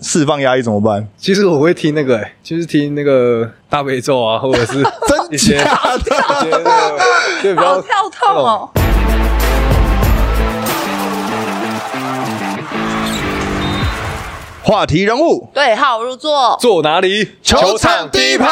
释放压力怎么办？其实我会听那个、欸，就是听那个大悲咒啊，或者是 真一些就比较好跳痛哦！话题人物，对号入座，坐哪里？球场第一排，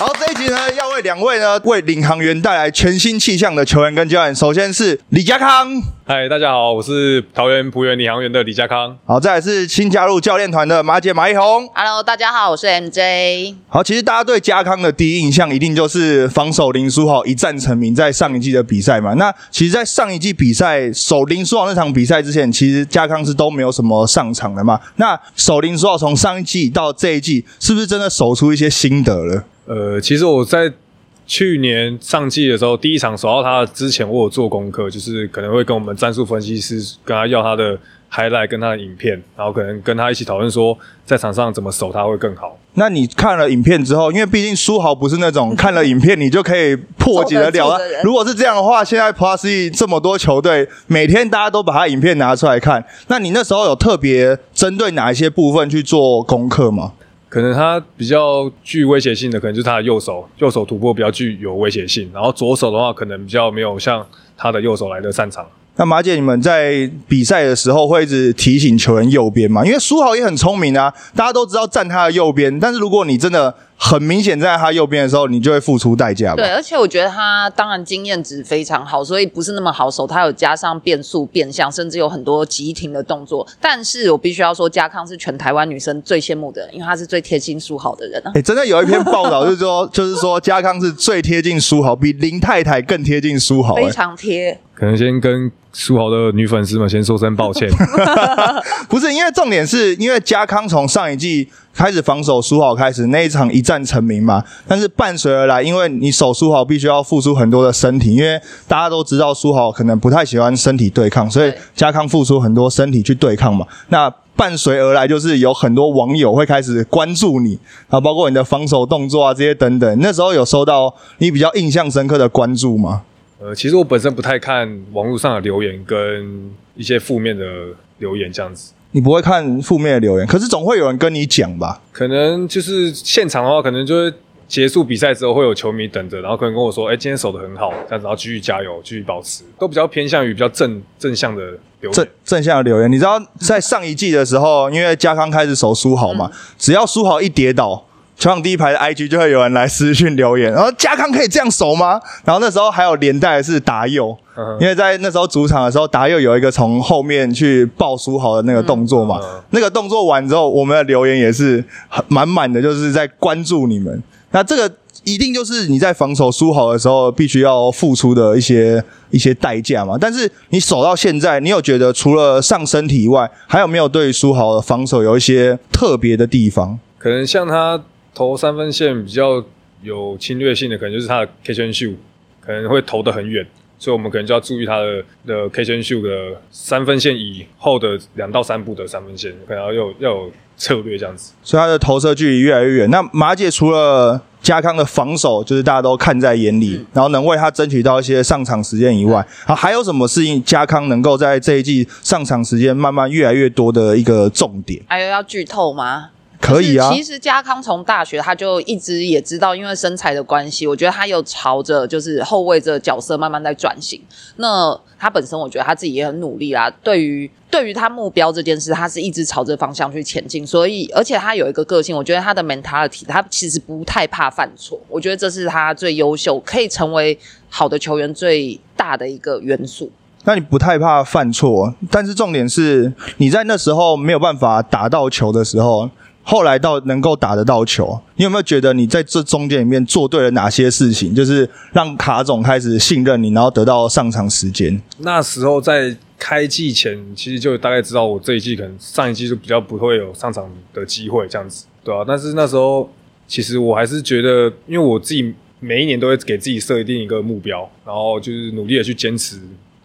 耶！好，这一集呢，要为两位呢，为领航员带来全新气象的球员跟教练。首先是李家康，嗨，大家好，我是桃园浦园领航员的李家康。好，再来是新加入教练团的马姐马一红。Hello，大家好，我是 MJ。好，其实大家对家康的第一印象一定就是防守林书豪一战成名，在上一季的比赛嘛。那其实，在上一季比赛守林书豪那场比赛之前，其实家康是都没有什么上场的嘛。那守林书豪从上一季到这一季，是不是真的守出一些心得了？呃，其实我在去年上季的时候，第一场守到他之前，我有做功课，就是可能会跟我们战术分析师跟他要他的 highlight 跟他的影片，然后可能跟他一起讨论说，在场上怎么守他会更好。那你看了影片之后，因为毕竟书豪不是那种看了影片你就可以破解得了 的。如果是这样的话，现在 Plus E 这么多球队，每天大家都把他影片拿出来看，那你那时候有特别针对哪一些部分去做功课吗？可能他比较具威胁性的，可能就是他的右手，右手突破比较具有威胁性，然后左手的话，可能比较没有像他的右手来的擅长。那马姐，你们在比赛的时候会一直提醒球员右边吗？因为书豪也很聪明啊，大家都知道站他的右边，但是如果你真的很明显在他右边的时候，你就会付出代价吧？对，而且我觉得他当然经验值非常好，所以不是那么好手。他有加上变速、变向，甚至有很多急停的动作。但是我必须要说，嘉康是全台湾女生最羡慕的人，因为他是最贴近书豪的人啊。哎、真的有一篇报道，就是说，就是说，嘉康是最贴近书豪，比林太太更贴近书豪、非哎，常贴，可能先跟书豪的女粉丝们先说声抱歉。不是因为重点是因为嘉康从上一季开始防守书豪开始那一场一战成名嘛，但是伴随而来，因为你守书豪必须要付出很多的身体，因为大家都知道书豪可能不太喜欢身体对抗，所以对家康付出很多身体去对抗嘛。那伴随而来就是有很多网友会开始关注你啊，包括你的防守动作啊这些等等。那时候有收到你比较印象深刻的关注吗？呃，其实我本身不太看网络上的留言跟一些负面的留言这样子，你不会看负面的留言，可是总会有人跟你讲吧？可能就是现场的话，可能就是结束比赛之后会有球迷等着，然后可能跟我说，哎、今天守的很好，这样子，然后继续加油，继续保持，都比较偏向于比较正正向的留正言。正向的留言，你知道在上一季的时候，因为家康开始守苏豪嘛，只要苏豪一跌倒，球场第一排的 IG 就会有人来私讯留言，然后家康可以这样守吗？然后那时候还有连带的是达佑，嗯因为在那时候主场的时候，达佑有一个从后面去抱书豪的那个动作嘛，嗯那个动作完之后，我们的留言也是很满满的，就是在关注你们。那这个一定就是你在防守书豪的时候必须要付出的一些一些代价嘛。但是你守到现在，你有觉得除了上身体以外，还有没有对于书豪的防守有一些特别的地方？可能像他投三分线比较有侵略性的，可能就是他的 catch and shoot 可能会投得很远，所以我们可能就要注意他的的 catch and shoot 的三分线以后的两到三步的三分线，可能要有要有策略这样子。所以他的投射距离越来越远。那马姐除了家康的防守，就是大家都看在眼里，然后能为他争取到一些上场时间以外，啊，还有什么事情家康能够在这一季上场时间慢慢越来越多的一个重点？还有要剧透吗？可以啊，其实家康从大学他就一直也知道，因为身材的关系，我觉得他有朝着就是后卫这个角色慢慢在转型。那他本身我觉得他自己也很努力啦，对于对于他目标这件事，他是一直朝着方向去前进。所以，而且他有一个个性，我觉得他的 mentality，他其实不太怕犯错。我觉得这是他最优秀，可以成为好的球员最大的一个元素。那你不太怕犯错，但是重点是你在那时候没有办法打到球的时候，后来到能够打得到球，你有没有觉得你在这中间里面做对了哪些事情，就是让卡总开始信任你，然后得到上场时间？那时候在开季前，其实就大概知道我这一季可能上一季就比较不会有上场的机会这样子，对啊。但是那时候其实我还是觉得，因为我自己每一年都会给自己设定一个目标，然后就是努力的去坚持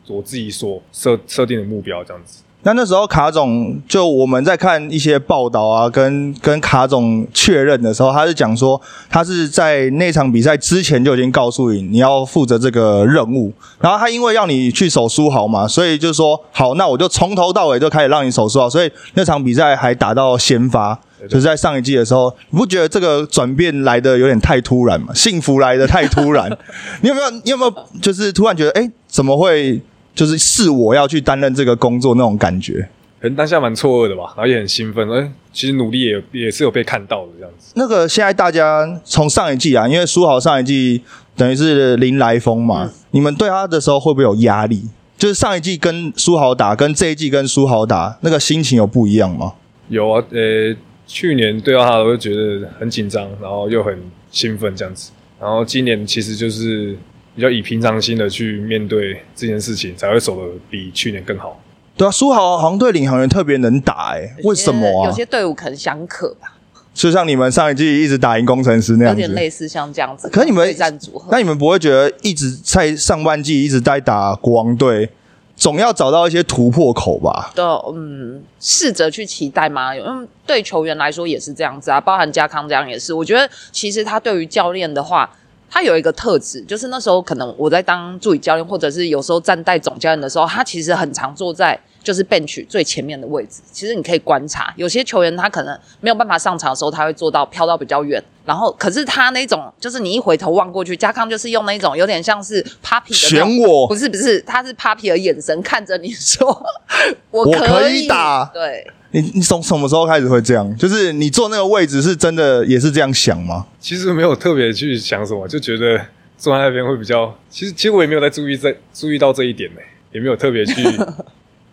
我自己所设设定的目标这样子。那那时候卡总就我们在看一些报道啊，跟跟卡总确认的时候，他是讲说他是在那场比赛之前就已经告诉你你要负责这个任务，然后他因为要你去守书豪嘛，所以就说好，那我就从头到尾就开始让你守书豪，所以那场比赛还打到先发。就是在上一季的时候，你不觉得这个转变来的有点太突然吗？幸福来的太突然，你有没有？你有没有就是突然觉得，哎，怎么会？就是是我要去担任这个工作那种感觉，可能当下蛮错愕的吧，然后也很兴奋，哎，其实努力也也是有被看到的这样子。那个现在大家从上一季啊，因为苏豪上一季等于是林来疯嘛，你们对他的时候会不会有压力？就是上一季跟苏豪打，跟这一季跟苏豪打，那个心情有不一样吗？有啊，呃，去年对到他，我就觉得很紧张，然后又很兴奋这样子，然后今年其实就是。比较以平常心的去面对这件事情，才会走的比去年更好。对啊，苏豪好像对领航员特别能打哎，为什么啊？有些队伍可能相克吧。就像你们上一季一直打赢工程师那样子，有点类似像这样子。可是你们战组合，那你们不会觉得一直在上半季一直在打国王队，总要找到一些突破口吧？对，嗯，试着去期待吗？嗯，对球员来说也是这样子啊，包含加康这样也是。我觉得其实他对于教练的话。他有一个特质，就是那时候可能我在当助理教练，或者是有时候站在总教练的时候，他其实很常坐在就是 bench 最前面的位置。其实你可以观察，有些球员他可能没有办法上场的时候，他会做到飘到比较远。然后，可是他那种就是你一回头望过去，加康就是用那种有点像是 puppy 的选我，不是不是，他是 puppy 的眼神看着你说，我可以打。对。你你从什么时候开始会这样？就是你坐那个位置是真的也是这样想吗？其实没有特别去想什么，就觉得坐在那边会比较。其实其实我也没有在注意在注意到这一点呢，也没有特别去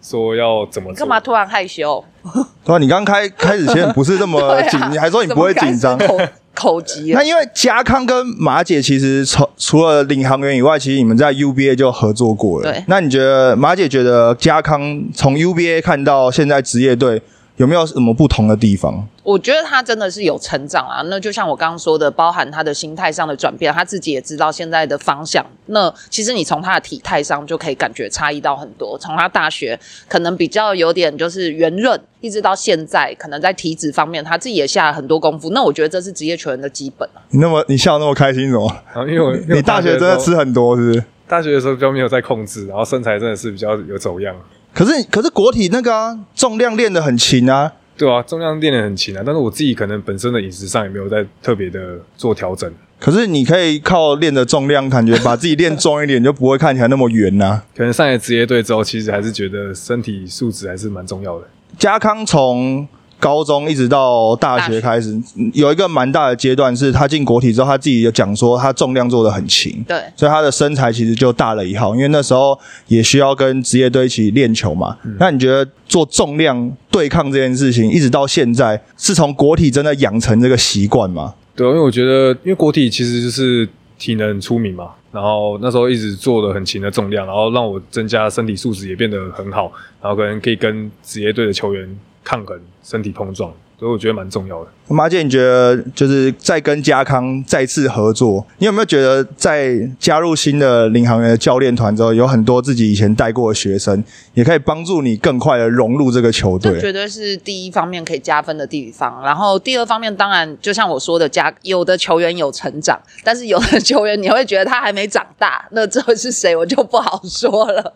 说要怎么。干嘛突然害羞？对啊，你刚开开始前不是这么 紧，你还说你不会紧张。口口疾。那因为嘉康跟马姐其实除除了领航员以外，其实你们在 UBA 就合作过了。对。那你觉得马姐觉得嘉康从 UBA 看到现在职业队有没有什么不同的地方？我觉得他真的是有成长啊。那就像我刚刚说的，包含他的心态上的转变，他自己也知道现在的方向。那其实你从他的体态上就可以感觉差异到很多。从他大学可能比较有点就是圆润，一直到现在，可能在体脂方面他自己也下了很多功夫。那我觉得这是职业球员的基本啊你那么你笑那么开心，什么？啊因为我你大学真的吃很多，是不是？大学的时候比较没有在控制，然后身材真的是比较有走样。可是可是国体那个重量练得很勤啊。对啊，重量练得很勤啊，但是我自己可能本身的饮食上也没有在特别的做调整。可是你可以靠练的重量，感觉把自己练重一点，就不会看起来那么圆呐。可能上了职业队之后，其实还是觉得身体素质还是蛮重要的。家康从。高中一直到大学开始，有一个蛮大的阶段，是他进国体之后，他自己就讲说，他重量做的很轻，对，所以他的身材其实就大了一号。因为那时候也需要跟职业队一起练球嘛。那你觉得做重量对抗这件事情，一直到现在，是从国体真的养成这个习惯吗？对，因为我觉得，因为国体其实就是体能出名嘛，然后那时候一直做的很轻的重量，然后让我增加身体素质也变得很好，然后可能可以跟职业队的球员。抗衡身体碰撞，所以我觉得蛮重要的。马姐，你觉得就是在跟嘉康再次合作，你有没有觉得在加入新的领航员的教练团之后，有很多自己以前带过的学生，也可以帮助你更快的融入这个球队？这绝对是第一方面可以加分的地方。然后第二方面，当然就像我说的，加有的球员有成长，但是有的球员你会觉得他还没长大，那这是谁我就不好说了。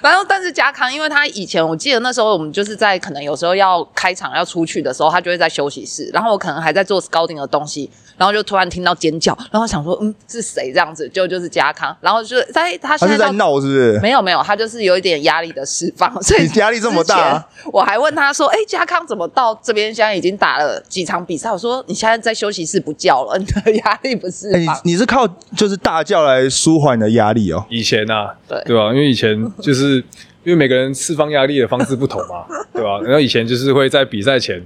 然后，但是加康，因为他以前我记得那时候我们就是在可能有时候要开场要出去的时候，他就会在休息室，然后我可能还在做高定的东西。然后就突然听到尖叫，然后想说，嗯，是谁这样子？就就是嘉康，然后就在他现在在闹，是不是？没有没有，他就是有一点压力的释放，所以压力这么大。我还问他说，哎，嘉康怎么到这边？现在已经打了几场比赛？我说你现在在休息室不叫了，你的压力不是？你你是靠就是大叫来舒缓你的压力哦？以前啊，对对吧？因为以前就是因为每个人释放压力的方式不同嘛，对吧？然后以前就是会在比赛前。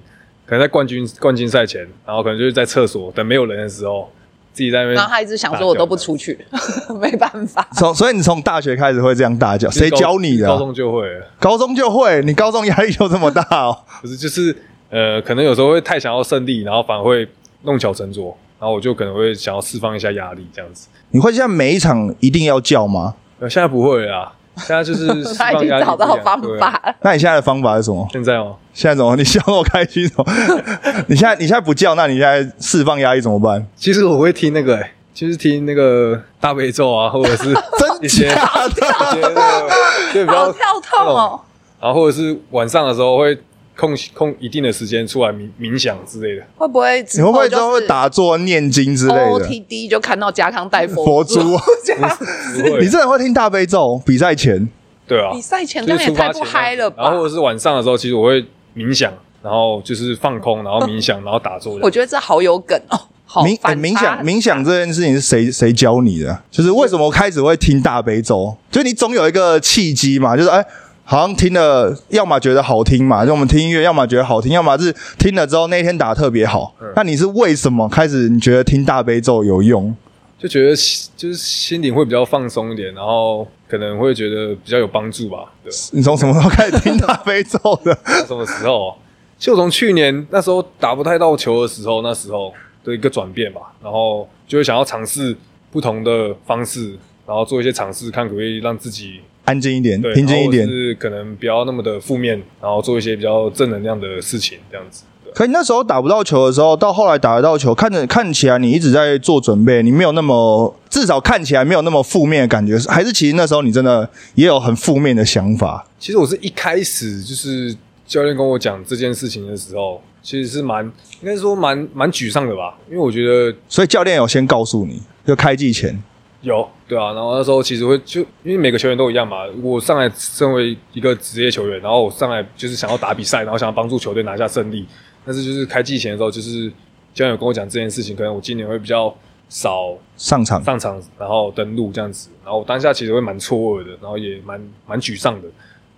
可能在冠军冠军赛前，然后可能就是在厕所等没有人的时候，自己在那边。然后他一直想说，我都不出去，没办法。从所以你从大学开始会这样大叫，谁教你的？高中就会，高中就会，你高中压力就这么大哦？不是，就是呃，可能有时候会太想要胜利，然后反而会弄巧成拙，然后我就可能会想要释放一下压力，这样子。你会现在每一场一定要叫吗？呃，现在不会啊。现在就是 释他已经放压力找到方法。那你现在的方法是什么？现在哦，现在怎么？你笑那么开心哦？你现在你现在不叫，那你现在释放压力怎么办？其实我会听那个、欸，就是听那个大悲咒啊，或者是真 一些假的？一些那个，就比较跳痛哦！然后或者是晚上的时候会空空一定的时间出来冥冥想之类的。会不会之你会不会之后会就是打坐、念经之类的？OTD 就看到家康带佛 佛珠，你真的会听大悲咒？比赛前对啊，比赛前就那也太不嗨了吧然？后或者是晚上的时候，其实我会冥想，然后就是放空，然后冥想，然后打坐。我觉得这好有梗哦，好冥冥想冥想这件事情是谁谁教你的？就是为什么开始会听大悲咒？就是你总有一个契机嘛，就是哎。好像听了，要么觉得好听嘛，就我们听音乐，要么觉得好听，要么是听了之后那天打得特别好。嗯那你是为什么开始你觉得听大悲咒有用？就觉得心就是心灵会比较放松一点，然后可能会觉得比较有帮助吧。对，你从什么时候开始听大悲咒的？什么时候？就从去年那时候打不太到球的时候，那时候的一个转变吧，然后就会想要尝试不同的方式，然后做一些尝试，看可不可以让自己安静一点，平静一点然后。是可能不要那么的负面，然后做一些比较正能量的事情，这样子。可你那时候打不到球的时候，到后来打得到球，看着看起来你一直在做准备，你没有那么至少看起来没有那么负面的感觉，还是其实那时候你真的也有很负面的想法。其实我是一开始就是教练跟我讲这件事情的时候，其实是蛮应该说蛮蛮沮丧的吧，因为我觉得所以教练有先告诉你，就开季前，有。对啊，然后那时候其实会就因为每个球员都一样嘛，我上来身为一个职业球员，然后我上来就是想要打比赛，然后想要帮助球队拿下胜利，但是就是开季前的时候，就是教练有跟我讲这件事情，可能我今年会比较少上场上场，然后登陆这样子，然后我当下其实会蛮错愕的，然后也蛮蛮沮丧的，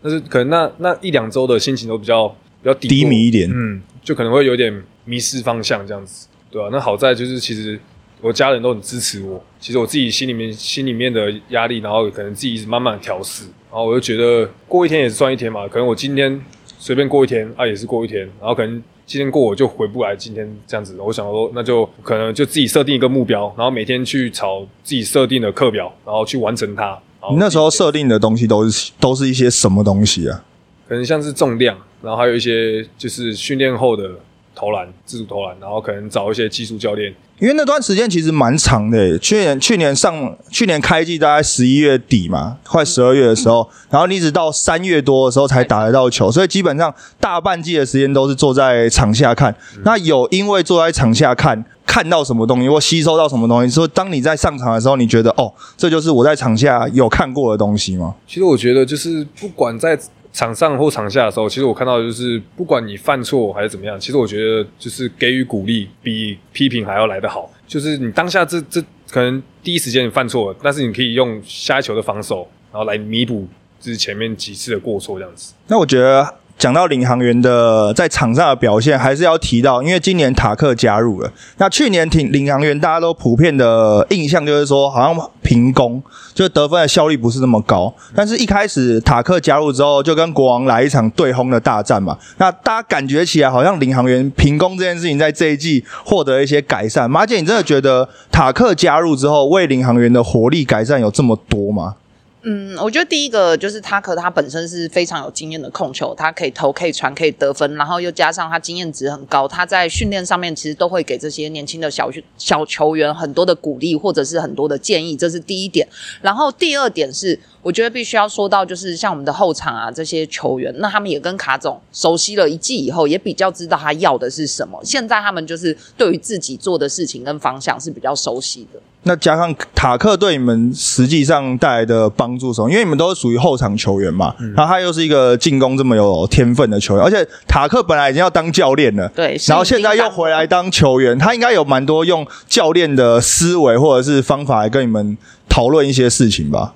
但是可能那那一两周的心情都比较比较低低迷一点嗯，就可能会有点迷失方向这样子，对啊，那好在就是其实我家人都很支持我，其实我自己心里面心里面的压力，然后可能自己一直慢慢调试，然后我就觉得过一天也是算一天嘛，可能我今天随便过一天啊也是过一天，然后可能今天过我就回不来今天这样子，我想说那就可能就自己设定一个目标，然后每天去朝自己设定的课表，然后去完成它。你那时候设定的东西都是都是一些什么东西啊？可能像是重量，然后还有一些就是训练后的投篮、自主投篮，然后可能找一些技术教练。因为那段时间其实蛮长的耶，去年去年上去年开季大概十一月底嘛，快十二月的时候，然后你一直到三月多的时候才打得到球，所以基本上大半季的时间都是坐在场下看。那有因为坐在场下看看到什么东西或吸收到什么东西，说当你在上场的时候，你觉得哦，这就是我在场下有看过的东西吗？其实我觉得就是不管在场上或场下的时候，其实我看到的就是不管你犯错还是怎么样，其实我觉得就是给予鼓励比批评还要来得好。就是你当下这这可能第一时间你犯错了，但是你可以用下一球的防守，然后来弥补就是前面几次的过错这样子。那我觉得讲到领航员的在场上的表现，还是要提到，因为今年塔克加入了。那去年挺领航员大家都普遍的印象就是说，好像平攻，就得分的效率不是那么高。但是一开始塔克加入之后，就跟国王来一场对轰的大战嘛。那大家感觉起来好像领航员平攻这件事情在这一季获得一些改善。马姐，你真的觉得塔克加入之后，为领航员的活力改善有这么多吗？嗯，我觉得第一个就是他可他本身是非常有经验的控球，他可以投、可以传、可以得分，然后又加上他经验值很高，他在训练上面其实都会给这些年轻的小小球员很多的鼓励或者是很多的建议，这是第一点。然后第二点是，我觉得必须要说到，就是像我们的后场啊这些球员，那他们也跟卡总熟悉了一季以后，也比较知道他要的是什么。现在他们就是对于自己做的事情跟方向是比较熟悉的。那加上塔克对你们实际上带来的帮助什么？因为你们都是属于后场球员嘛，然后他又是一个进攻这么有天分的球员，而且塔克本来已经要当教练了，对，然后现在又回来当球员，他应该有蛮多用教练的思维或者是方法来跟你们讨论一些事情吧。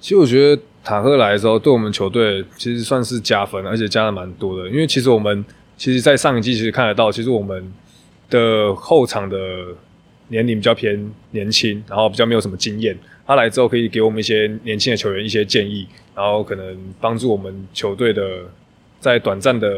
其实我觉得塔克来的时候，对我们球队其实算是加分，而且加的蛮多的。因为其实我们其实，在上一季其实看得到，其实我们的后场的年龄比较偏年轻，然后比较没有什么经验。他来之后可以给我们一些年轻的球员一些建议，然后可能帮助我们球队的在短暂的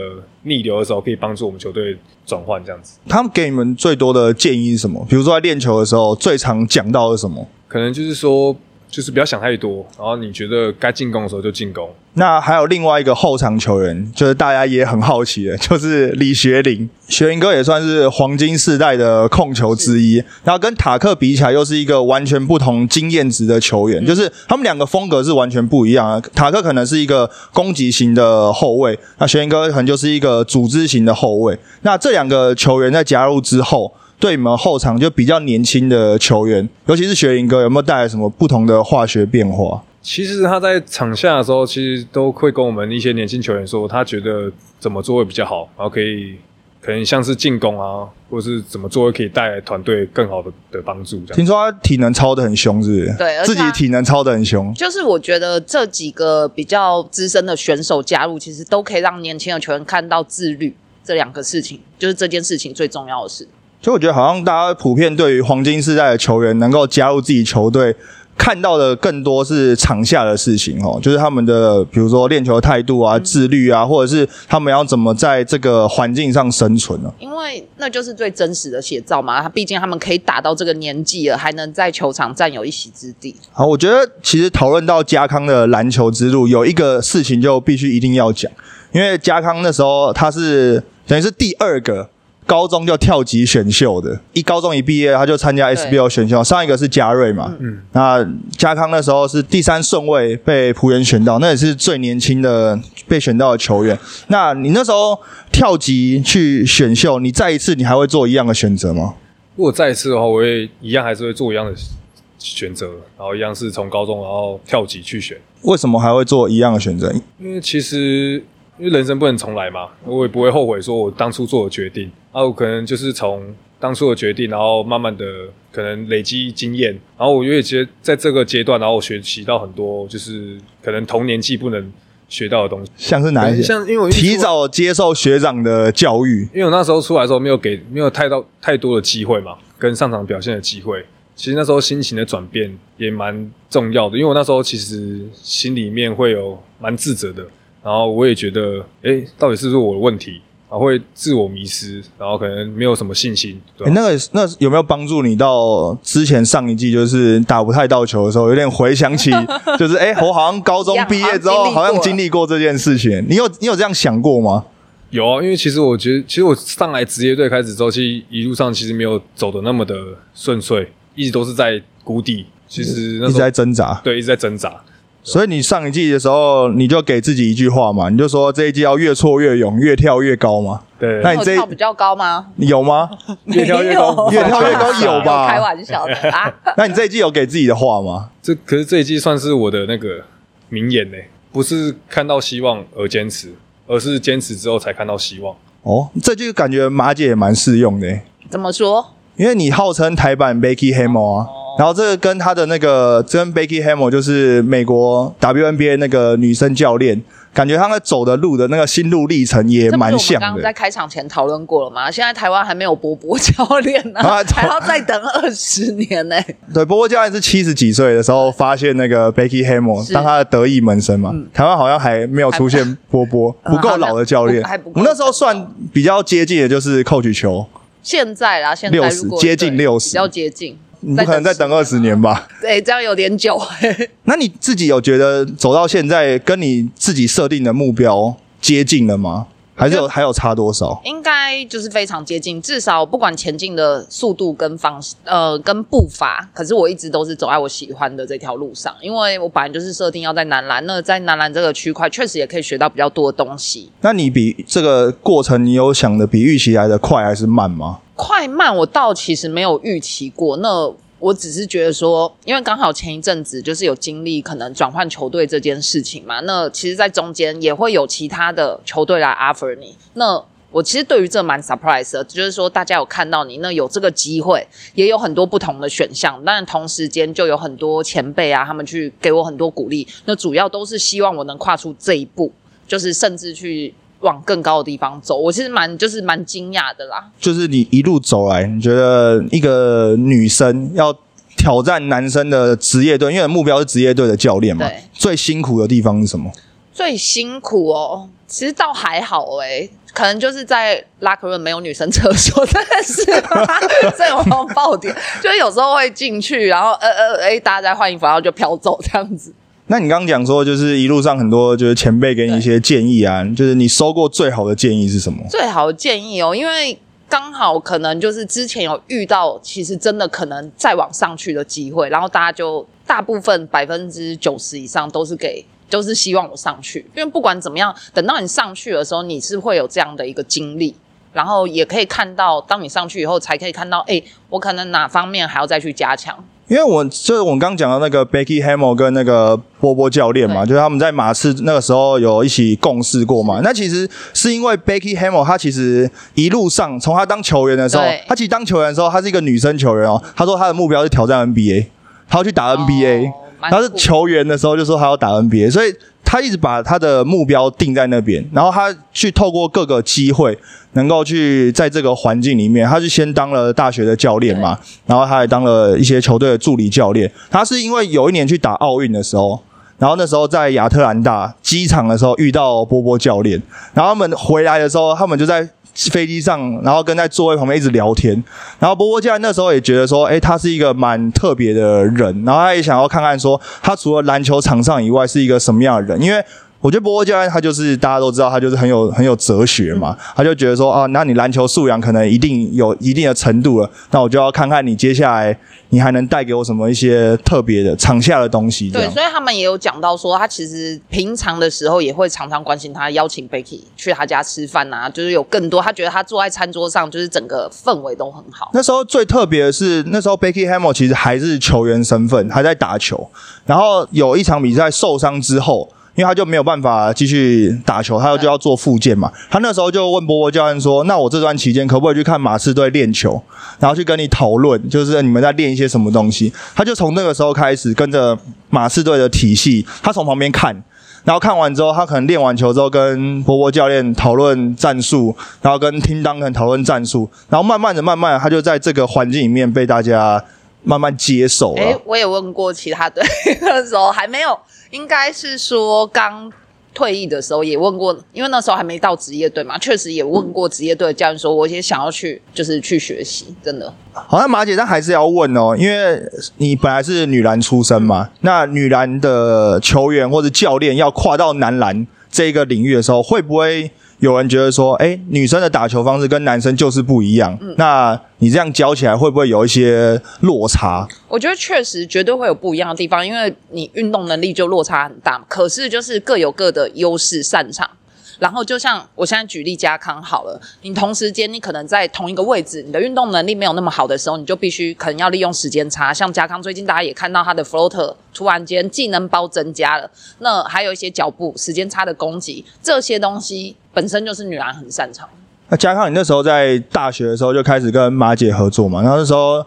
逆流的时候，可以帮助我们球队转换这样子。他们给你们最多的建议是什么？比如说在练球的时候，最常讲到的是什么？可能就是说，就是不要想太多，然后你觉得该进攻的时候就进攻。那还有另外一个后场球员，就是大家也很好奇的，就是李学林。学林哥也算是黄金世代的控球之一，然后跟塔克比起来，又是一个完全不同经验值的球员，就是他们两个风格是完全不一样啊。塔克可能是一个攻击型的后卫，那学林哥可能就是一个组织型的后卫。那这两个球员在加入之后，对你们后场就比较年轻的球员，尤其是学林哥，有没有带来什么不同的化学变化？其实他在场下的时候，其实都会跟我们一些年轻球员说，他觉得怎么做会比较好，然后可以可能像是进攻啊，或者是怎么做可以带来团队更好的的帮助。这样听说他体能超的很凶，是不是？对自己体能超的很凶。就是我觉得这几个比较资深的选手加入，其实都可以让年轻的球员看到自律这两个事情，就是这件事情最重要的事。就我觉得好像大家普遍对于黄金世代的球员能够加入自己球队，看到的更多是场下的事情哦，就是他们的比如说练球态度啊、自律啊，或者是他们要怎么在这个环境上生存呢、因为那就是最真实的写照嘛。他毕竟他们可以打到这个年纪了，还能在球场占有一席之地。好，我觉得其实讨论到家康的篮球之路，有一个事情就必须一定要讲，因为家康那时候他是等于是第二个高中就跳级选秀的，一高中一毕业他就参加 SBO 选秀，上一个是嘉瑞嘛，嗯，那嘉康那时候是第三顺位被浦原选到，那也是最年轻的被选到的球员。那你那时候跳级去选秀，你再一次你还会做一样的选择吗？如果再一次的话，我会一样还是会做一样的选择，然后一样是从高中然后跳级去选，为什么还会做一样的选择？因为其实因为人生不能重来嘛，我也不会后悔说我当初做的决定，啊，我可能就是从当初的决定，然后慢慢的可能累积经验，然后我也觉得在这个阶段，然后我学习到很多，就是可能同年纪不能学到的东西，像是哪一些？像因为我提早接受学长的教育，因为我那时候出来的时候没有给没有太到太多的机会嘛，跟上场表现的机会。其实那时候心情的转变也蛮重要的，因为我那时候其实心里面会有蛮自责的，然后我也觉得，诶，到底是不是我的问题？然后会自我迷失，然后可能没有什么信心。对那个那有没有帮助你到之前上一季就是打不太到球的时候，有点回想起，就是诶，我好像高中毕业之后好像经历过这件事情，你有你有这样想过吗？有啊，因为其实我觉得，其实我上来职业队开始之后，其实一路上其实没有走的那么的顺遂，一直都是在谷底。其实那时候一直在挣扎，对一直在挣扎。所以你上一季的时候，你就给自己一句话嘛，你就说这一季要越挫越勇，越跳越高嘛。对，那你这一跳比较高吗？有吗？越跳越高越跳越高有吧开玩笑的啊！那你这一季有给自己的话吗？这可是这一季算是我的那个名言呢，不是看到希望而坚持，而是坚持之后才看到希望。哦，这句感觉马姐也蛮适用的、怎么说？因为你号称台版 Becky Hamill 啊，然后这个跟他的那个这跟 Becky Hamill 就是美国 WNBA 那个女生教练，感觉他们走的路的那个心路历程也蛮像的。刚刚在开场前讨论过了嘛？现在台湾还没有波波教练呢、啊 还要再等二十年呢、对，波波教练是七十几岁的时候发现那个 Becky 是当他的得意门生嘛，台湾好像还没有出现波波，不够老的教练我们那时候算比较接近的就是 coach 球，现在啦，现在60如果接近六十比较接近。你不可能再等二十年吧？对，这样有点久。那你自己有觉得走到现在跟你自己设定的目标接近了吗？还是有还有差多少？应该就是非常接近，至少不管前进的速度跟方式，呃，跟步伐，可是我一直都是走在我喜欢的这条路上，因为我本来就是设定要在南篮，那在南篮这个区块确实也可以学到比较多的东西。那你比这个过程，你有想的比预期来的快还是慢吗？快慢我倒其实没有预期过，那我只是觉得说，因为刚好前一阵子就是有经历可能转换球队这件事情嘛，那其实，在中间也会有其他的球队来 offer 你，那。我其实对于这蛮 surprise 的，就是说大家有看到你，那有这个机会，也有很多不同的选项，但同时间就有很多前辈啊，他们去给我很多鼓励，那主要都是希望我能跨出这一步，就是甚至去往更高的地方走。我其实蛮就是蛮惊讶的啦，就是你一路走来，你觉得一个女生要挑战男生的职业队，因为目标是职业队的教练嘛对，最辛苦的地方是什么？最辛苦哦，其实倒还好哎，可能就是在拉克润没有女生厕所，真的是这种爆点，就是有时候会进去，然后呃呃哎，大家在换衣服，然后就飘走这样子。那你刚刚讲说，就是一路上很多就是前辈给你一些建议啊，就是你收过最好的建议是什么？最好的建议哦，因为刚好可能就是之前有遇到，其实真的可能再往上去的机会，然后大家就大部分百分之九十以上都是给，都是希望我上去，因为不管怎么样，等到你上去的时候，你是会有这样的一个经历，然后也可以看到，当你上去以后，才可以看到，哎，我可能哪方面还要再去加强。因为我就是我刚讲到那个 Becky Hamill 跟那个波波教练嘛，就是他们在马刺那个时候有一起共事过嘛。那其实是因为 Becky Hamill 他其实一路上从他当球员的时候，他其实当球员的时候，他是一个女生球员哦。他说他的目标是挑战 NBA，他要去打 NBA。他是球员的时候就说他要打 NBA，所以。他一直把他的目标定在那边，然后他去透过各个机会，能够去在这个环境里面，他是先当了大学的教练嘛，然后他还当了一些球队的助理教练。他是因为有一年去打奥运的时候，然后那时候在亚特兰大机场的时候遇到波波教练，然后他们回来的时候，他们就在。飞机上，然后跟在座位旁边一直聊天，然后波波教练那时候也觉得说，哎，他是一个蛮特别的人，然后他也想要看看说，他除了篮球场上以外是一个什么样的人，因为。我觉得波波教练他就是大家都知道他就是很有很有哲学嘛，他就觉得说啊，那你篮球素养可能一定有一定的程度了，那我就要看看你接下来你还能带给我什么一些特别的场下的东西。对，所以他们也有讲到说，他其实平常的时候也会常常关心他，邀请 Becky 去他家吃饭啊，就是有更多他觉得他坐在餐桌上就是整个氛围都很好。那时候最特别的是那时候 Becky Hamill 其实还是球员身份，还在打球，然后有一场比赛受伤之后。因为他就没有办法继续打球，他就要做复健嘛。他那时候就问波波教练说：“那我这段期间可不可以去看马刺队练球，然后去跟你讨论，就是你们在练一些什么东西？”他就从那个时候开始跟着马刺队的体系，他从旁边看，然后看完之后，他可能练完球之后跟波波教练讨论战术，然后跟听当肯讨论战术，然后慢慢的、慢慢的，他就在这个环境里面被大家慢慢接受了。哎，我也问过其他队，那时候还没有。应该是说刚退役的时候也问过，因为那时候还没到职业队嘛，确实也问过职业队的教练说，我也想要去，就是去学习，真的。好像马姐，但还是要问哦，因为你本来是女篮出身嘛，那女篮的球员或者教练要跨到男篮这个领域的时候，会不会？有人觉得说，哎，女生的打球方式跟男生就是不一样。那你这样教起来会不会有一些落差？我觉得确实绝对会有不一样的地方，因为你运动能力就落差很大。可是就是各有各的优势擅长。然后就像我现在举例加康好了，你同时间你可能在同一个位置，你的运动能力没有那么好的时候，你就必须可能要利用时间差。像加康最近大家也看到他的 floater 突然间技能包增加了，那还有一些脚步时间差的攻击，这些东西本身就是女篮很擅长。那嘉康，你那时候在大学的时候就开始跟马姐合作嘛？然后那时候。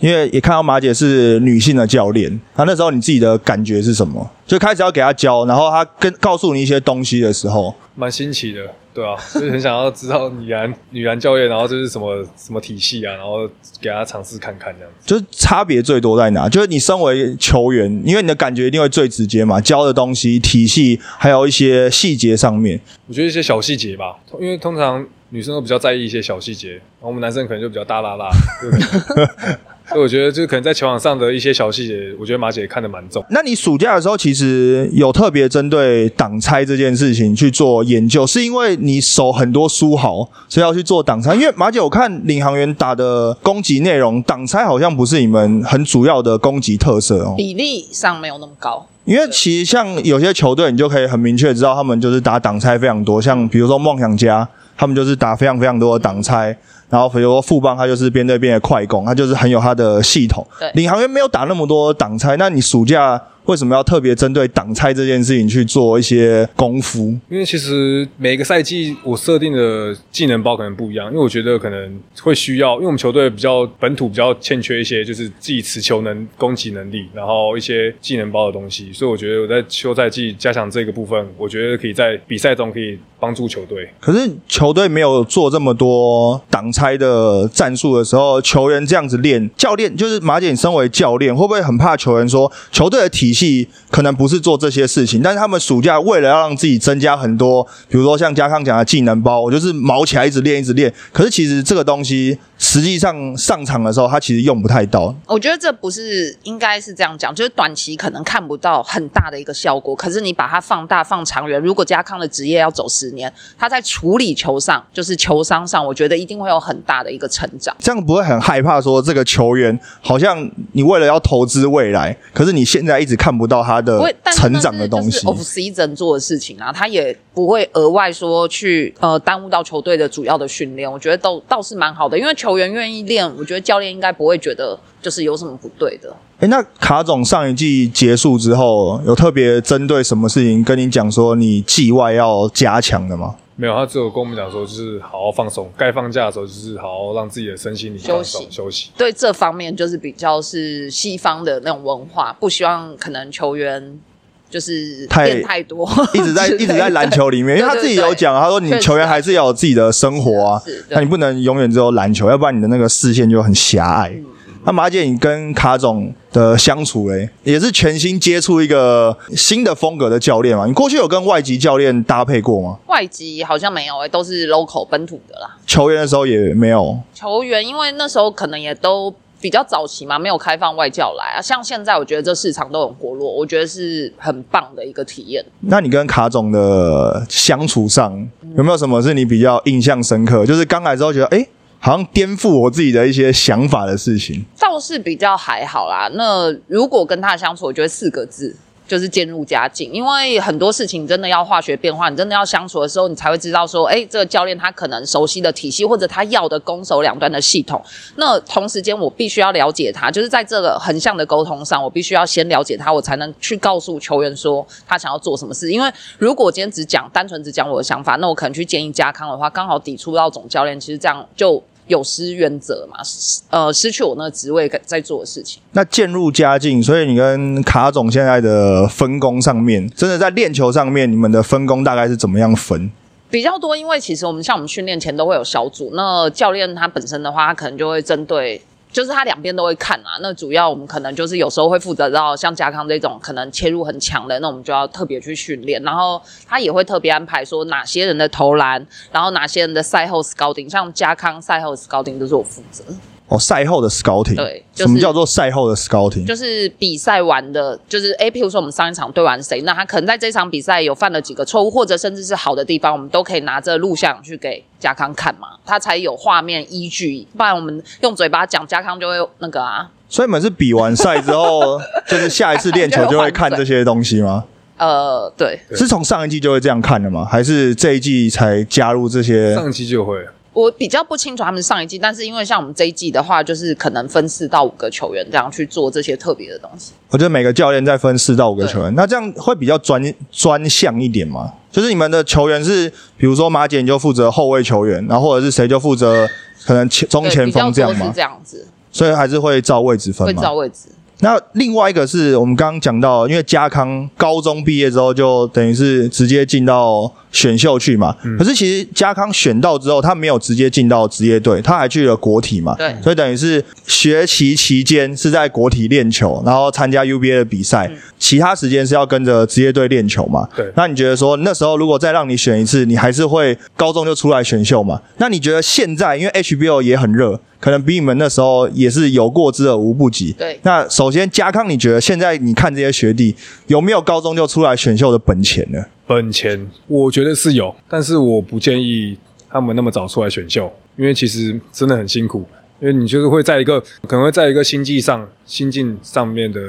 因为也看到马姐是女性的教练，那那时候你自己的感觉是什么？就开始要给她教，然后她跟告诉你一些东西的时候，蛮新奇的，对啊，就是很想要知道女篮女篮教练，然后就是什么什么体系啊，然后给她尝试看看这样。就是差别最多在哪？就是你身为球员，因为你的感觉一定会最直接嘛，教的东西、体系，还有一些细节上面。我觉得一些小细节吧，因为通常女生都比较在意一些小细节，然后我们男生可能就比较大拉拉。所以我觉得，就可能在球场上的一些小细节，我觉得马姐看得蛮重。那你暑假的时候，其实有特别针对挡拆这件事情去做研究，是因为你手很多书豪，所以要去做挡拆。因为马姐，我看领航员打的攻击内容，挡拆好像不是你们很主要的攻击特色哦，比例上没有那么高。因为其实像有些球队，你就可以很明确知道，他们就是打挡拆非常多，像比如说梦想家，他们就是打非常非常多的挡拆。然后比如说副帮，他就是边对边的快攻，他就是很有他的系统。对，领航员没有打那么多挡拆，那你暑假为什么要特别针对挡拆这件事情去做一些功夫？因为其实每个赛季我设定的技能包可能不一样，因为我觉得可能会需要，因为我们球队比较本土比较欠缺一些，就是自己持球能、攻击能力，然后一些技能包的东西，所以我觉得我在休赛季加强这个部分，我觉得可以在比赛中可以。帮助球队。可是球队没有做这么多挡拆的战术的时候，球员这样子练，教练就是马姐，你身为教练，会不会很怕球员说球队的体系可能不是做这些事情，但是他们暑假为了要让自己增加很多，比如说像嘉康讲的技能包，我就是毛起来一直练一直练。可是其实这个东西实际上上场的时候，他其实用不太到。我觉得这不是应该是这样讲，就是短期可能看不到很大的一个效果，可是你把它放大放长远，如果嘉康的职业要走十年，他在处理球上，就是球商上，我觉得一定会有很大的一个成长。这样不会很害怕说这个球员好像你为了要投资未来，可是你现在一直看不到他的成长的东西。off season 做的事情啊，他也不会额外说去呃耽误到球队的主要的训练。我觉得都倒是蛮好的，因为球员愿意练，我觉得教练应该不会觉得就是有什么不对的。哎，那卡总上一季结束之后，有特别针对什么事情跟你讲说你季外要加强的吗？没有，他只有跟我们讲说，就是好好放松，该放假的时候就是好好让自己的身心灵休息休息。对这方面就是比较是西方的那种文化，不希望可能球员就是太太多，一直在 一直在篮球里面，因为他自己有讲，他说你球员还是要有自己的生活啊那你不能永远只有篮球，要不然你的那个视线就很狭隘。嗯那马姐，你跟卡总的相处嘞，也是全新接触一个新的风格的教练嘛？你过去有跟外籍教练搭配过吗？外籍好像没有诶、都是 local 本土的啦。球员的时候也没有。球员因为那时候可能也都比较早期嘛，没有开放外教来啊。像现在，我觉得这市场都很活络，我觉得是很棒的一个体验。那你跟卡总的相处上有没有什么是你比较印象深刻？就是刚来之后觉得，哎、好像颠覆我自己的一些想法的事情。倒是比较还好啦。那如果跟他相处，我觉得四个字就是渐入佳境，因为很多事情真的要化学变化，你真的要相处的时候，你才会知道说，哎，这个教练他可能熟悉的体系，或者他要的攻守两端的系统。那同时间，我必须要了解他，就是在这个横向的沟通上，我必须要先了解他，我才能去告诉球员说他想要做什么事。因为如果今天只讲单纯只讲我的想法，那我可能去建议加康的话，刚好抵触到总教练，其实这样就。有失原则嘛，失呃，失去我那个职位在做的事情。那渐入佳境，所以你跟卡总现在的分工上面，真的在练球上面，你们的分工大概是怎么样分？比较多，因为其实我们像我们训练前都会有小组，那教练他本身的话，他可能就会针对，就是他两边都会看啊。那主要我们可能就是有时候会负责到像嘉康这种可能切入很强的，那我们就要特别去训练，然后他也会特别安排说哪些人的投篮，然后哪些人的赛后 scouting，像嘉康赛后 scouting 都是我负责。哦，赛后的 scouting，对就是什么叫做赛后的 scouting？就是比赛完的，就是诶，譬如说我们上一场对完谁，那他可能在这场比赛有犯了几个错误，或者甚至是好的地方，我们都可以拿着录像去给嘉康看嘛，他才有画面依据。不然我们用嘴巴讲，嘉康就会那个啊，所以你们是比完赛之后，就是下一次练球就会看这些东西吗？呃，对对是从上一季就会这样看的吗？还是这一季才加入这些？上一季就会，我比较不清楚他们上一季，但是因为像我们这一季的话，就是可能分四到五个球员这样去做这些特别的东西。我觉得每个教练再分四到五个球员，那这样会比较专专项一点嘛？就是你们的球员是，比如说马姐你就负责后卫球员，然后或者是谁就负责可能前中，前锋这样吗多是这？样子，所以还是会照位置分会吗？照位置。那另外一个是我们刚刚讲到，因为嘉康高中毕业之后就等于是直接进到选秀去嘛。可是其实嘉康选到之后，他没有直接进到职业队，他还去了国体嘛。对所以等于是学期期间是在国体练球，然后参加 UBA 的比赛，其他时间是要跟着职业队练球嘛。对那你觉得说那时候如果再让你选一次，你还是会高中就出来选秀嘛？那你觉得现在因为 HBO 也很热，可能比你们那时候也是有过之而无不及。对那首先嘉康，你觉得现在你看这些学弟有没有高中就出来选秀的本钱呢？本钱我觉得是有，但是我不建议他们那么早出来选秀，因为其实真的很辛苦，因为你就是会在一个可能会在一个心境上心境上面的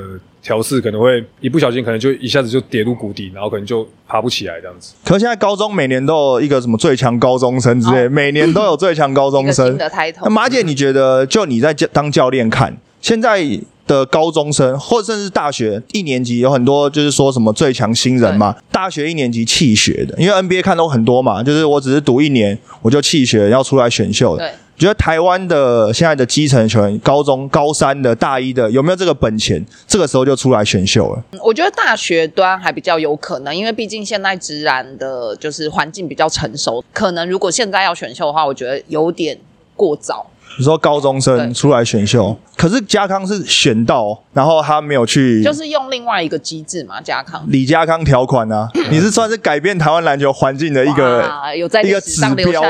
调试，可能会一不小心可能就一下子就跌入谷底，然后可能就爬不起来这样子。可是现在高中每年都有一个什么最强高中生之类，哦每年都有最强高中生新。的 title 那。马姐，你觉得就你在教当教练看现在的高中生，或者甚至大学一年级有很多就是说什么最强新人嘛？大学一年级弃学的，因为 NBA 看都很多嘛，就是我只是读一年我就弃学，要出来选秀的。觉得台湾的现在的基层球员，高中、高三的、大一的，有没有这个本钱？这个时候就出来选秀了。我觉得大学端还比较有可能，因为毕竟现在直然的就是环境比较成熟，可能如果现在要选秀的话，我觉得有点过早。你说高中生出来选秀，可是家康是选到，然后他没有去，就是用另外一个机制嘛，嘉康。李家康条款啊，你是算是改变台湾篮球环境的一个哇有在一个指标。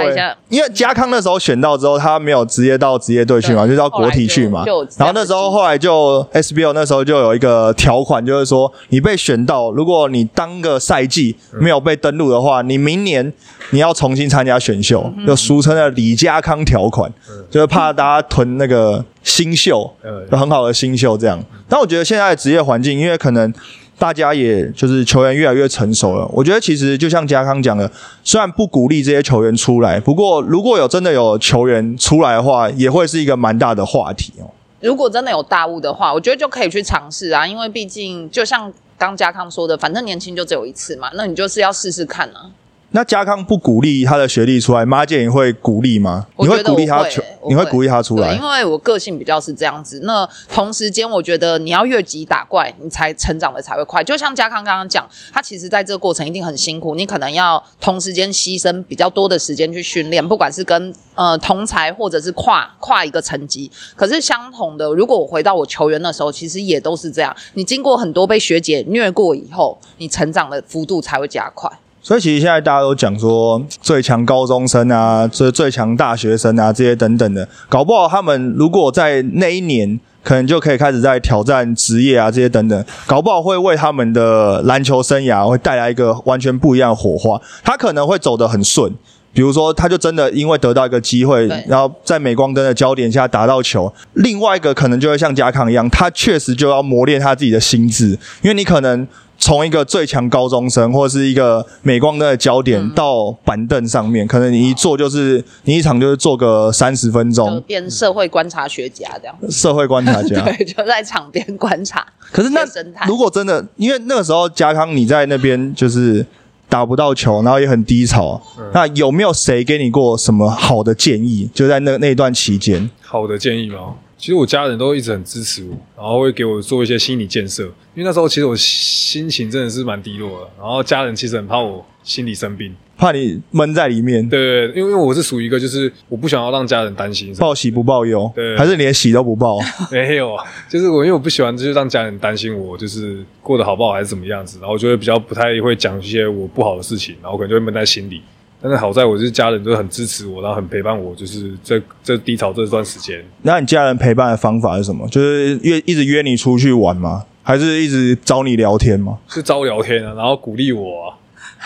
因为家康那时候选到之后，他没有直接到职业队去嘛，就到国体去嘛。然后那时候后来就 SBL 那时候就有一个条款，就是说你被选到，如果你当个赛季没有被登录的话，你明年你要重新参加选秀，嗯就俗称的李家康条款，就是怕大家囤那个新秀，嗯有很好的新秀这样。但我觉得现在的职业环境，因为可能大家也就是球员越来越成熟了，我觉得其实就像嘉康讲的，虽然不鼓励这些球员出来，不过如果有真的有球员出来的话，也会是一个蛮大的话题哦。如果真的有大雾的话，我觉得就可以去尝试啊，因为毕竟就像刚嘉康说的，反正年轻就只有一次嘛，那你就是要试试看啊。那嘉康不鼓励他的学历出来，马健也会鼓励吗？你会鼓励他我会球？我你会鼓励他出对，来因？为我个性比较是这样子。那同时间，我觉得你要越级打怪，你才成长的才会快。就像嘉康刚刚讲，他其实在这个过程一定很辛苦，你可能要同时间牺牲比较多的时间去训练，不管是跟呃同才或者是跨跨一个层级。可是相同的，如果我回到我球员的时候，其实也都是这样。你经过很多被学姐虐过以后，你成长的幅度才会加快。所以其实现在大家都讲说最强高中生啊，最最强大学生啊，这些等等的，搞不好他们如果在那一年。可能就可以开始在挑战职业啊，这些等等，搞不好会为他们的篮球生涯会带来一个完全不一样的火花。他可能会走得很顺，比如说，他就真的因为得到一个机会，然后在镁光灯的焦点下打到球。另外一个可能就会像加康一样，他确实就要磨练他自己的心智，因为你可能从一个最强高中生或者是一个镁光灯的焦点嗯到板凳上面，可能你一坐就是你一场就是坐个三十分就钟，变社会观察学家这样，社会观察家。对，就在场边观察。可是那如果真的，因为那个时候加康你在那边就是打不到球，然后也很低潮，那有没有谁给你过什么好的建议？就在那那一段期间，好的建议吗？其实我家人都一直很支持我，然后会给我做一些心理建设。因为那时候其实我心情真的是蛮低落的，然后家人其实很怕我心理生病。怕你闷在里面，对对对，因为我是属于一个就是我不想要让家人担心，报喜不报忧，对还是连喜都不报？没有啊，就是我因为我不喜欢就是让家人担心我就是过得好不好还是怎么样子，然后我就会比较不太会讲一些我不好的事情，然后可能就会闷在心里。但是好在我就是家人都很支持我，然后很陪伴我，就是这这低潮这段时间。那你家人陪伴的方法是什么？就是约一直约你出去玩吗？还是一直找你聊天吗？是招聊天啊，然后鼓励我啊，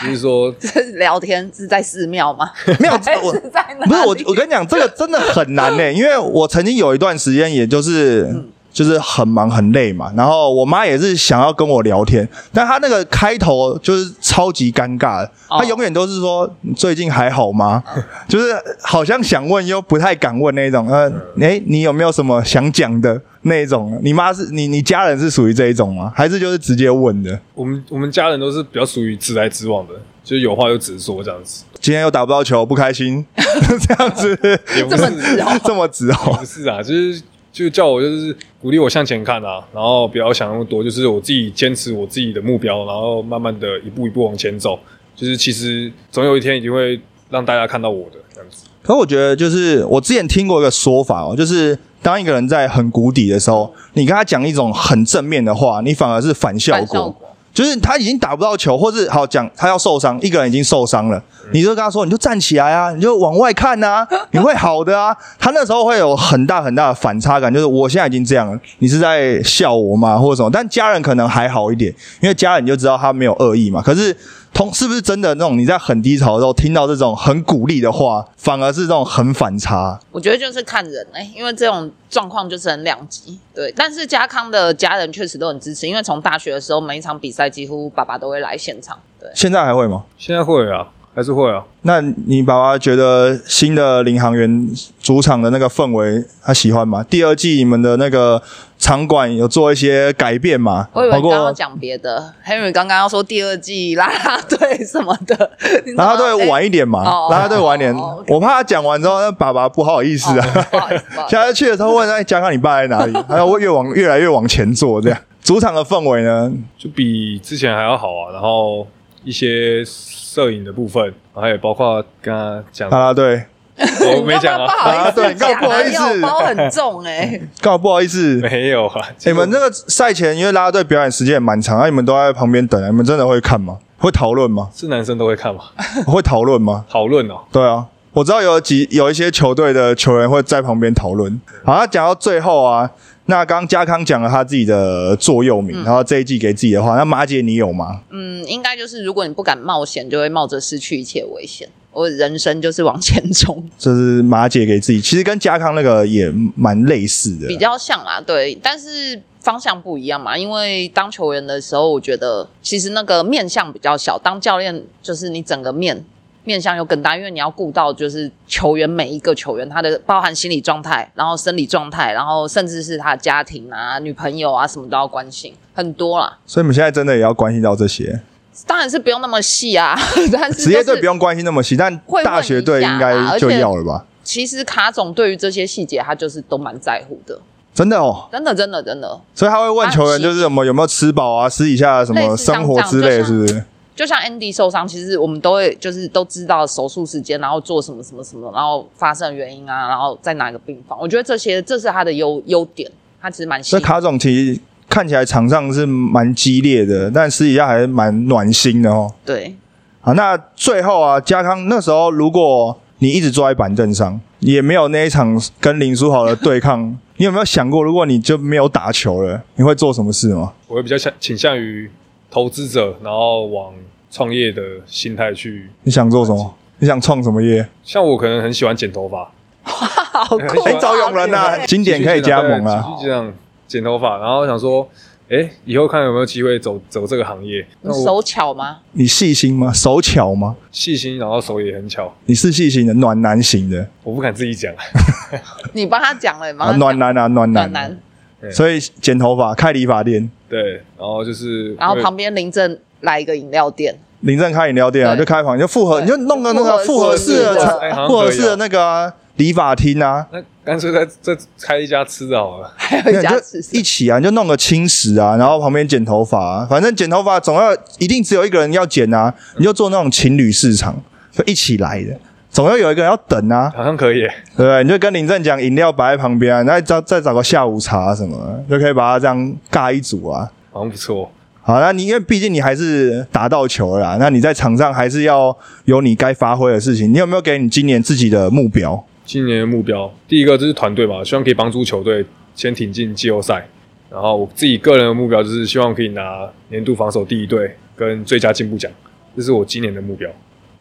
就是说 这聊天是在寺庙吗？没有 还我是在哪？不是我，我跟你讲，这个真的很难呢、因为我曾经有一段时间，也就是、就是很忙很累嘛，然后我妈也是想要跟我聊天，但她那个开头就是超级尴尬她永远都是说最近还好吗？就是好像想问又不太敢问那种，呃，诶、你有没有什么想讲的那一种？你妈是你你家人是属于这一种吗？还是就是直接问的？我们我们家人都是比较属于直来直往的，就是有话就直说这样子，今天又打不到球，不开心，这样子 也不这么是直哦这么直哦不。是啊，就是就叫我就是鼓励我向前看啊，然后不要想那么多，就是我自己坚持我自己的目标，然后慢慢的一步一步往前走。就是其实总有一天一定会让大家看到我的这样子。可我觉得，就是我之前听过一个说法哦，就是当一个人在很谷底的时候，你跟他讲一种很正面的话，你反而是反效果。就是他已经打不到球，或是好讲他要受伤，一个人已经受伤了，你就跟他说，你就站起来啊，你就往外看啊，你会好的啊。他那时候会有很大很大的反差感，就是我现在已经这样了，你是在笑我吗，或者什么？但家人可能还好一点，因为家人你就知道他没有恶意嘛。可是同是不是真的那种你在很低潮的时候听到这种很鼓励的话，反而是这种很反差？我觉得就是看人哎、因为这种状况就是很两极。对，但是家康的家人确实都很支持，因为从大学的时候每一场比赛几乎爸爸都会来现场。对，现在还会吗？现在会啊，还是会啊。那你爸爸觉得新的领航员主场的那个氛围，他喜欢吗？第二季你们的那个场馆有做一些改变吗？我以为刚刚讲别的，Henry 刚刚要说第二季啦啦队什么的，啦吗啦队晚一点嘛，哦啦啦队晚一点。我怕他讲完之后，那爸爸不好意思啊。下次 去的时候问，哎，嘉康你爸在哪里？还有越往越来越往前坐这样。主场的氛围呢？就比之前还要好啊。然后一些摄影的部分，还有包括刚刚讲，啦啦队，我没讲啊，不好意思啊对你干嘛不好意思包很重哎，刚好不好意思，没有啊。你们这个赛前因为啦啦队表演时间也蛮长，那你们都在旁边等，你们真的会看吗？会讨论吗？是男生都会看吗？会讨论吗？讨论哦，对啊，我知道有几有一些球队的球员会在旁边讨论。好，那讲到最后啊，那刚刚嘉康讲了他自己的座右铭，然后这一季给自己的话，那马姐你有吗？嗯，应该就是如果你不敢冒险，就会冒着失去一切危险。我人生就是往前冲，这是马姐给自己，其实跟嘉康那个也蛮类似的。比较像啦，对，但是方向不一样嘛。因为当球员的时候，我觉得其实那个面向比较小，当教练就是你整个面面向又更大，因为你要顾到就是球员每一个球员他的包含心理状态，然后生理状态，然后甚至是他的家庭啊、女朋友啊什么都要关心，很多啦。所以你们现在真的也要关心到这些。当然是不用那么细啊，但是、就是、职业队不用关心那么细，但大学队应该就要了吧？其实卡总对于这些细节，他就是都蛮在乎的，真的哦，真的，真的，真的。所以他会问球员，就是什么有没有吃饱啊，私底下什么生活之类，是不是？就像 Andy 受伤，其实我们都会就是都知道手术时间，然后做什么什么什么，然后发生原因啊，然后在哪个病房。我觉得这些这是他的优优点，他其实蛮细。所以卡总其实看起来场上是蛮激烈的，但私底下还是蛮暖心的哦。对，好，那最后啊，嘉康那时候如果你一直坐在板凳上，也没有那一场跟林书豪的对抗，你有没有想过，如果你就没有打球了，你会做什么事吗？我会比较倾倾向于投资者，然后往创业的心态去。你想做什么？你想创什么业？像我可能很喜欢剪头发，好酷、哎，找永仁啊，经典可以加盟啊。继续这样剪头发，然后想说，哎，以后看有没有机会走走这个行业。你手巧吗？你细心吗？手巧吗？细心，然后手也很巧。你是细心的，暖男型的。我不敢自己讲。你帮他讲了吗？暖男啊，暖男。暖男。所以剪头发，开理发店。对，然后就是，然后旁边林正来一个饮料店。林正开饮料店啊，就开房，就复合，你就弄个那个复合式的、复合式的那个理发厅啊。那干脆在这开一家吃的好了，还有一家吃一起啊，你就弄个轻食啊，然后旁边剪头发、啊，反正剪头发总要一定只有一个人要剪啊，你就做那种情侣市场，就一起来的，总要有一个人要等啊。好像可以，对不对？你就跟林正讲，饮料摆在旁边啊，再找再找个下午茶什么，就可以把它这样尬一组啊。好像不错。好，那你因为毕竟你还是打到球了啦，那你在场上还是要有你该发挥的事情。你有没有给你今年自己的目标？今年的目标，第一个就是团队嘛，希望可以帮助球队先挺进季后赛。然后我自己个人的目标就是希望可以拿年度防守第一队跟最佳进步奖，这是我今年的目标。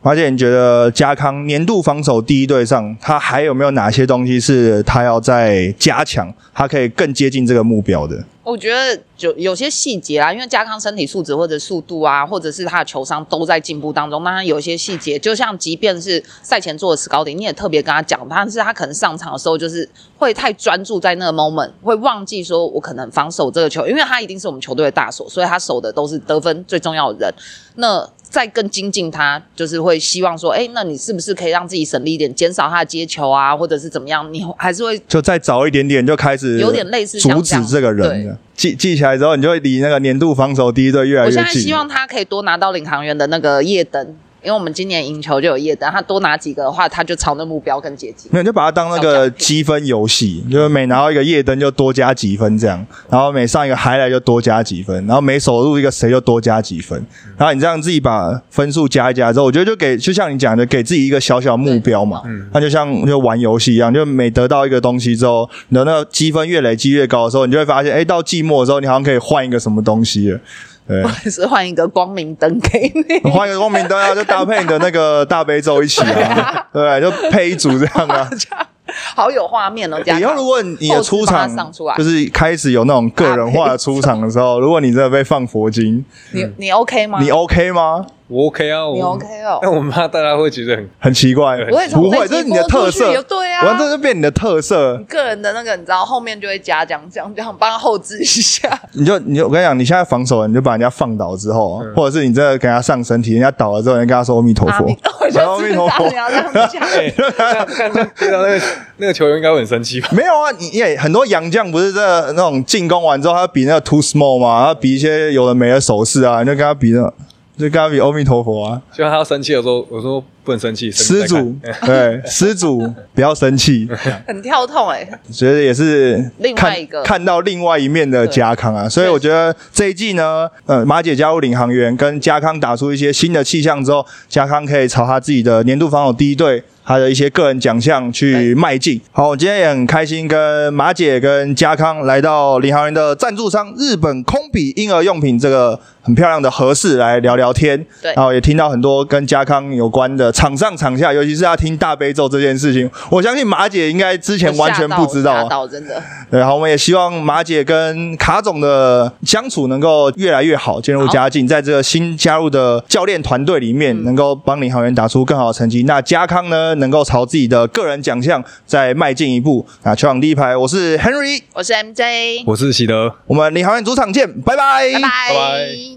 而且你觉得加康年度防守第一队上，他还有没有哪些东西是他要再加强，他可以更接近这个目标的？我觉得就有些细节啊，因为加康身体素质或者速度啊，或者是他的球商都在进步当中。当然有一些细节，就像即便是赛前做的 scouting，你也特别跟他讲，但是他可能上场的时候就是会太专注在那个 moment，会忘记说我可能防守这个球，因为他一定是我们球队的大手，所以他守的都是得分最重要的人。那再更精进他，就是会希望说，哎，那你是不是可以让自己省力一点，减少他的接球啊，或者是怎么样？你还是会就再早一点点就开始有点类似阻止这个人记记起来之后，你就会离那个年度防守第一队越来越近。我现在希望他可以多拿到领航员的那个夜灯。因为我们今年赢球就有夜灯，他多拿几个的话，他就朝那目标更接近。没有，就把它当那个积分游戏，就是每拿到一个夜灯就多加几分这样，然后每上一个海来就多加几分，然后每守入一个谁就多加几分，然后你这样自己把分数加一加之后，我觉得就给就像你讲的，给自己一个小小目标嘛，那就像就玩游戏一样，就每得到一个东西之后，你的那个积分越累积越高的时候，你就会发现，哎，到季末的时候，你好像可以换一个什么东西了。对，是换一个光明灯给你，换一个光明灯啊，就搭配你的那个大悲咒一起啊，对，就配一组这样啊，好有画面哦。这样以后如果你的出场就是开始有那种个人化的出场的时候，如果你真的被放佛经，你你 OK 吗？你 OK 吗？我 OK 啊，你我 OK 哦但 我们怕大家会觉得很很奇怪，对不会不会，这是你的特色，对啊完这就变你的特色你。个人的那个，你知道后面就会加这样这样这样，帮他后置一下。你就你就我跟你讲，你现在防守，你就把人家放倒之后，嗯或者是你真的给他上身体，人家倒了之后，你跟他说阿弥陀佛阿弥，我就知道你要这样讲。哎，看看看对到那个那个球员应该会很生气吧？没有啊，你也很多洋将不是在那种进攻完之后，他比那个 too small 嘛，他比一些有的没的手势啊，你就跟他比那，就跟他比阿弥陀佛啊，希望他要生气的时候，我说不能生气，施主，对，施主不要生气，很跳痛哎、觉得也是另外看一个看到另外一面的家康啊，所以我觉得这一季呢，呃，马姐加入领航员，跟家康打出一些新的气象之后，家康可以朝他自己的年度防守第一队。他的一些个人奖项去迈进。好，我今天也很开心，跟马姐跟家康来到领航员的赞助商日本空比婴儿用品这个很漂亮的合适来聊聊天。对然后也听到很多跟家康有关的场上场下，尤其是要听大悲咒这件事情，我相信马姐应该之前完全不知道。吓到真的。对，好，我们也希望马姐跟卡总的相处能够越来越好，渐入佳境，在这个新加入的教练团队里面，能够帮领航员打出更好的成绩。那家康呢，能够朝自己的个人奖项再迈进一步。啊，球场第一排，我是 Henry，我是 MJ，我是喜德。我们领航员主场见，拜拜，拜拜。拜拜